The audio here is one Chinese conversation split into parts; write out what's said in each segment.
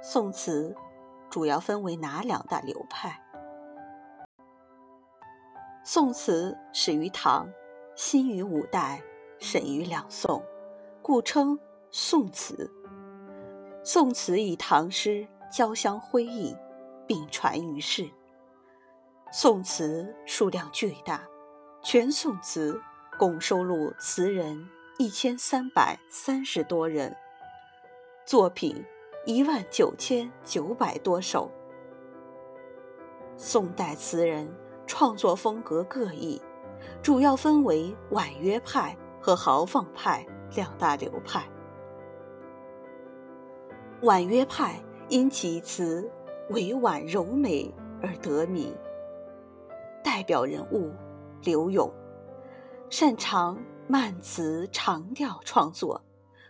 宋词主要分为哪两大流派？宋词始于唐，兴于五代，盛于两宋，故称宋词。宋词与唐诗交相辉映，并传于世。宋词数量巨大，全宋词共收录词人一千三百三十多人，作品一万九千九百多首。宋代词人。创作风格各异，主要分为婉约派和豪放派两大流派。婉约派因其词委婉柔美而得名，代表人物柳永，擅长慢词长调创作，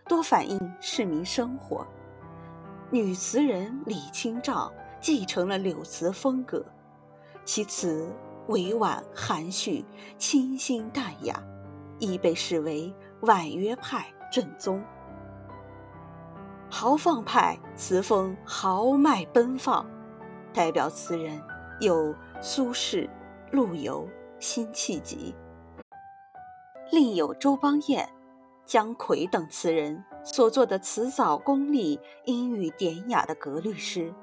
多反映市民生活。女词人李清照继承了柳词风格，其词。委婉含蓄、清新淡雅，亦被视为婉约派正宗。豪放派词风豪迈奔放，代表词人有苏轼、陆游、辛弃疾，另有周邦彦、姜夔等词人所作的词藻功力、音韵典雅的格律诗，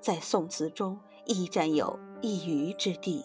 在宋词中亦占有。一隅之地。